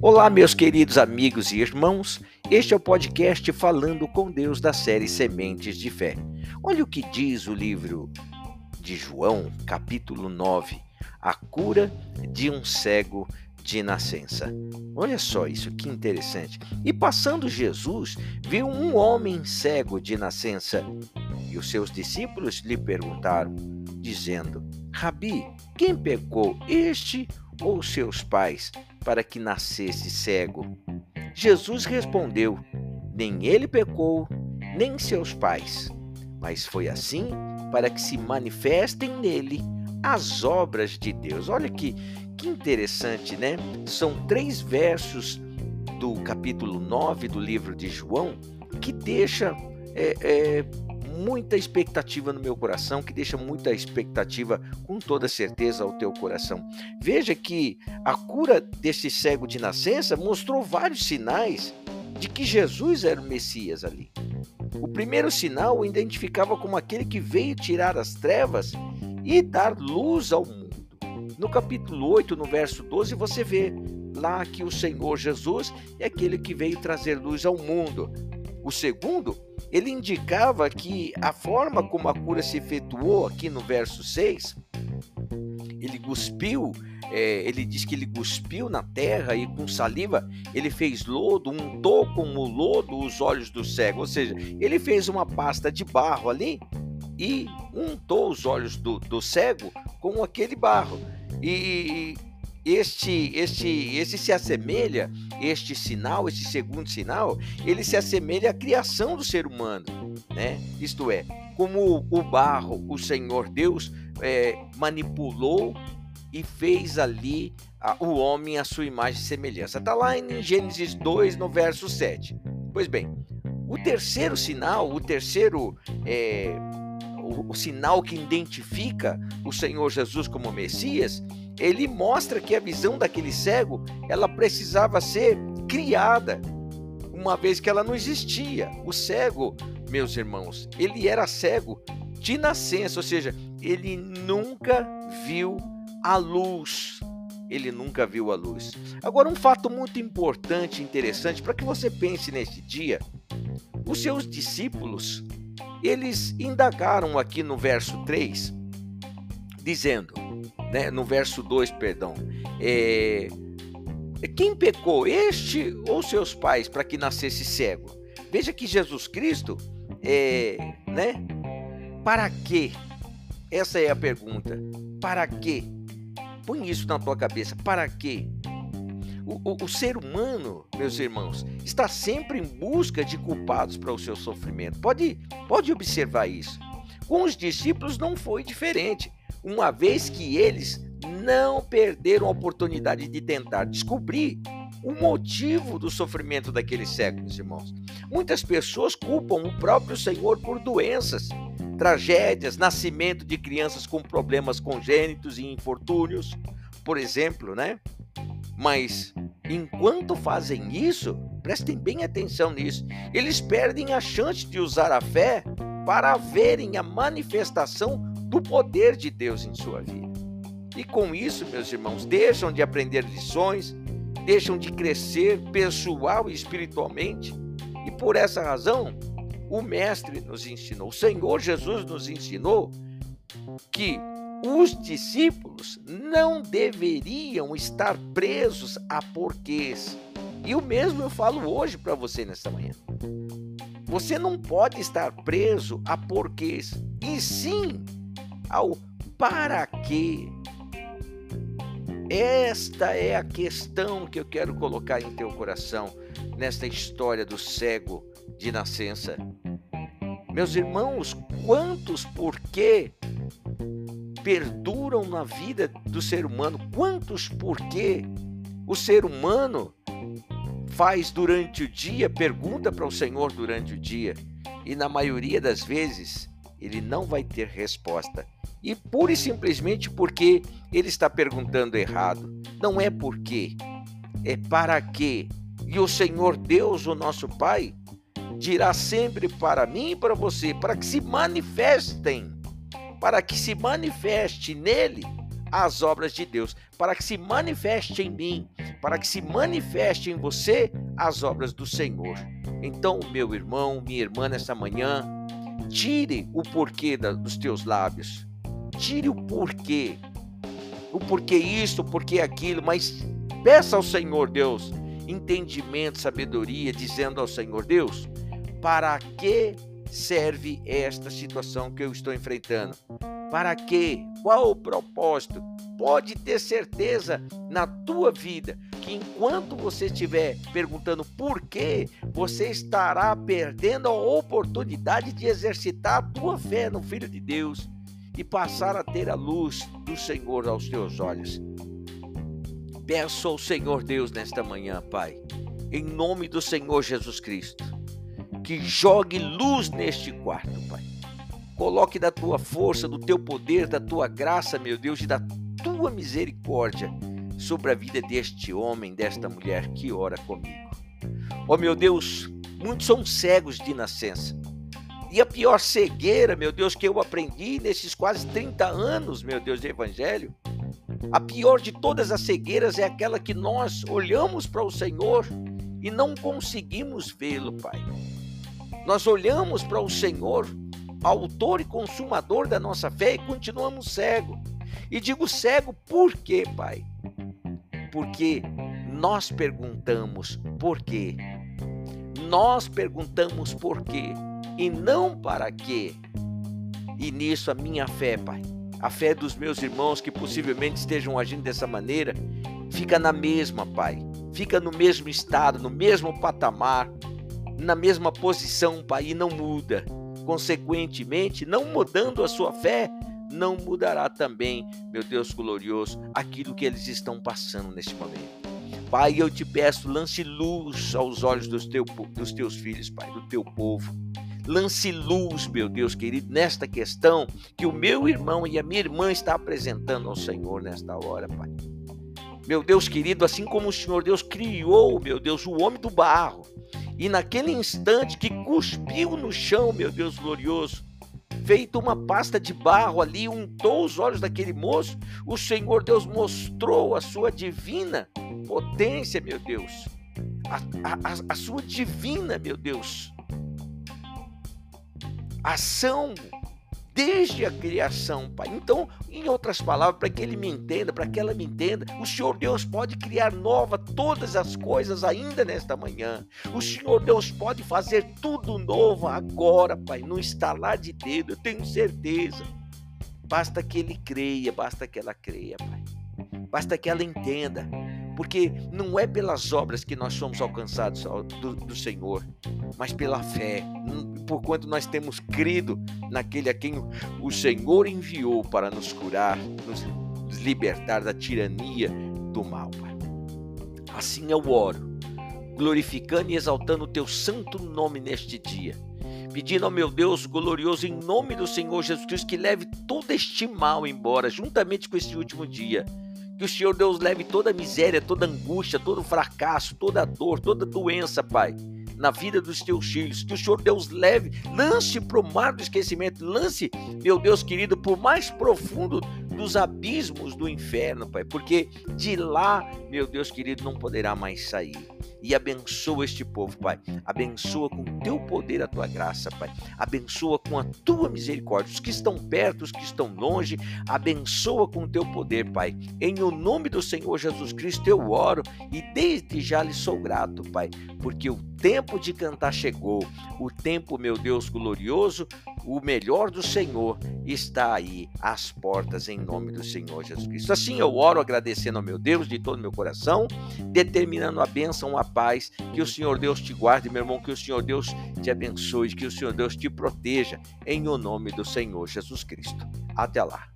Olá, meus queridos amigos e irmãos. Este é o podcast Falando com Deus da série Sementes de Fé. Olha o que diz o livro de João, capítulo 9: A cura de um cego de nascença. Olha só isso, que interessante. E passando Jesus, viu um homem cego de nascença. E os seus discípulos lhe perguntaram, dizendo: Rabi, quem pecou, este ou seus pais, para que nascesse cego? Jesus respondeu: Nem ele pecou, nem seus pais, mas foi assim para que se manifestem nele as obras de Deus. Olha que, que interessante, né? São três versos do capítulo 9 do livro de João que deixa é, é, muita expectativa no meu coração, que deixa muita expectativa com toda certeza ao teu coração. Veja que a cura desse cego de nascença mostrou vários sinais de que Jesus era o Messias ali. O primeiro sinal o identificava como aquele que veio tirar as trevas e dar luz ao mundo. No capítulo 8, no verso 12, você vê lá que o Senhor Jesus é aquele que veio trazer luz ao mundo. O segundo, ele indicava que a forma como a cura se efetuou aqui no verso 6, ele cuspiu, é, ele diz que ele cuspiu na terra e com saliva ele fez lodo, untou com o lodo os olhos do cego, ou seja, ele fez uma pasta de barro ali e untou os olhos do, do cego com aquele barro. E este, este, esse se assemelha, este sinal, este segundo sinal, ele se assemelha à criação do ser humano, né? Isto é, como o barro, o Senhor Deus é, manipulou e fez ali a, o homem à sua imagem e semelhança. Está lá em Gênesis 2, no verso 7. Pois bem, o terceiro sinal, o terceiro é, o, sinal que identifica o Senhor Jesus como Messias ele mostra que a visão daquele cego, ela precisava ser criada, uma vez que ela não existia. O cego, meus irmãos, ele era cego de nascença, ou seja, ele nunca viu a luz. Ele nunca viu a luz. Agora, um fato muito importante e interessante para que você pense neste dia: os seus discípulos, eles indagaram aqui no verso 3, dizendo: né, no verso 2, perdão. É, quem pecou, este ou seus pais, para que nascesse cego? Veja que Jesus Cristo, é, né? Para quê? Essa é a pergunta. Para quê? Põe isso na tua cabeça. Para quê? O, o, o, ser humano, meus irmãos, está sempre em busca de culpados para o seu sofrimento. Pode, pode observar isso. Com os discípulos não foi diferente uma vez que eles não perderam a oportunidade de tentar descobrir o motivo do sofrimento daqueles séculos, irmãos. Muitas pessoas culpam o próprio Senhor por doenças, tragédias, nascimento de crianças com problemas congênitos e infortúnios, por exemplo, né? Mas enquanto fazem isso, prestem bem atenção nisso, eles perdem a chance de usar a fé para verem a manifestação do poder de Deus em sua vida. E com isso, meus irmãos, deixam de aprender lições, deixam de crescer pessoal e espiritualmente. E por essa razão, o Mestre nos ensinou, o Senhor Jesus nos ensinou que os discípulos não deveriam estar presos a porquês. E o mesmo eu falo hoje para você nesta manhã. Você não pode estar preso a porquês, e sim ao para quê. Esta é a questão que eu quero colocar em teu coração nesta história do cego de nascença. Meus irmãos, quantos porquê perduram na vida do ser humano? Quantos porquê o ser humano faz durante o dia, pergunta para o Senhor durante o dia, e na maioria das vezes ele não vai ter resposta. E pura e simplesmente porque ele está perguntando errado. Não é porque, é para quê. E o Senhor Deus, o nosso Pai, dirá sempre para mim e para você, para que se manifestem, para que se manifeste nele as obras de Deus, para que se manifeste em mim, para que se manifeste em você as obras do Senhor. Então, meu irmão, minha irmã, nessa manhã, tire o porquê dos teus lábios. Tire o porquê. O porquê isso, o porquê aquilo, mas peça ao Senhor Deus entendimento, sabedoria, dizendo ao Senhor Deus, para que serve esta situação que eu estou enfrentando? Para quê? Qual o propósito? Pode ter certeza na tua vida que enquanto você estiver perguntando por quê, você estará perdendo a oportunidade de exercitar a tua fé no Filho de Deus e passar a ter a luz do Senhor aos teus olhos. Peço ao Senhor Deus nesta manhã, Pai, em nome do Senhor Jesus Cristo, que jogue luz neste quarto, Pai Coloque da tua força, do teu poder, da tua graça, meu Deus, e da tua misericórdia sobre a vida deste homem, desta mulher que ora comigo. Ó oh, meu Deus, muitos são cegos de nascença. E a pior cegueira, meu Deus, que eu aprendi nesses quase 30 anos, meu Deus, de evangelho, a pior de todas as cegueiras é aquela que nós olhamos para o Senhor e não conseguimos vê-lo, Pai. Nós olhamos para o Senhor autor e consumador da nossa fé e continuamos cego. E digo cego por quê, Pai? Porque nós perguntamos por quê. Nós perguntamos por quê e não para quê. E nisso a minha fé, Pai, a fé dos meus irmãos que possivelmente estejam agindo dessa maneira, fica na mesma, Pai. Fica no mesmo estado, no mesmo patamar, na mesma posição, Pai, e não muda. Consequentemente, não mudando a sua fé, não mudará também, meu Deus glorioso, aquilo que eles estão passando neste momento. Pai, eu te peço, lance luz aos olhos dos, teu, dos teus filhos, Pai, do teu povo. Lance luz, meu Deus querido, nesta questão que o meu irmão e a minha irmã está apresentando ao Senhor nesta hora, Pai. Meu Deus querido, assim como o Senhor Deus criou, meu Deus, o homem do barro, e naquele instante que cuspiu no chão, meu Deus glorioso, feito uma pasta de barro ali, untou os olhos daquele moço, o Senhor Deus mostrou a sua divina potência, meu Deus, a, a, a sua divina, meu Deus, ação desde a criação, Pai. Então, em outras palavras, para que ele me entenda, para que ela me entenda, o Senhor Deus pode criar nova todas as coisas ainda nesta manhã. O Senhor Deus pode fazer tudo novo agora, Pai, no estalar de dedo, eu tenho certeza. Basta que ele creia, basta que ela creia, Pai. Basta que ela entenda porque não é pelas obras que nós somos alcançados do, do Senhor, mas pela fé, por quanto nós temos crido naquele a quem o Senhor enviou para nos curar, nos libertar da tirania do mal. Assim eu oro, glorificando e exaltando o teu santo nome neste dia pedindo ao meu Deus glorioso, em nome do Senhor Jesus Cristo, que leve todo este mal embora, juntamente com este último dia. Que o Senhor Deus leve toda a miséria, toda a angústia, todo o fracasso, toda a dor, toda a doença, Pai, na vida dos teus filhos. Que o Senhor Deus leve, lance para o mar do esquecimento, lance, meu Deus querido, por mais profundo dos abismos do inferno, Pai, porque de lá, meu Deus querido, não poderá mais sair e abençoa este povo, Pai. Abençoa com teu poder a tua graça, Pai. Abençoa com a tua misericórdia. Os que estão perto, os que estão longe, abençoa com teu poder, Pai. Em o nome do Senhor Jesus Cristo eu oro e desde já lhe sou grato, Pai, porque o tempo de cantar chegou. O tempo, meu Deus glorioso, o melhor do Senhor está aí às portas em nome do Senhor Jesus Cristo. Assim eu oro agradecendo ao meu Deus de todo meu coração, determinando a bênção, a paz, que o Senhor Deus te guarde, meu irmão, que o Senhor Deus te abençoe, que o Senhor Deus te proteja em o nome do Senhor Jesus Cristo. Até lá.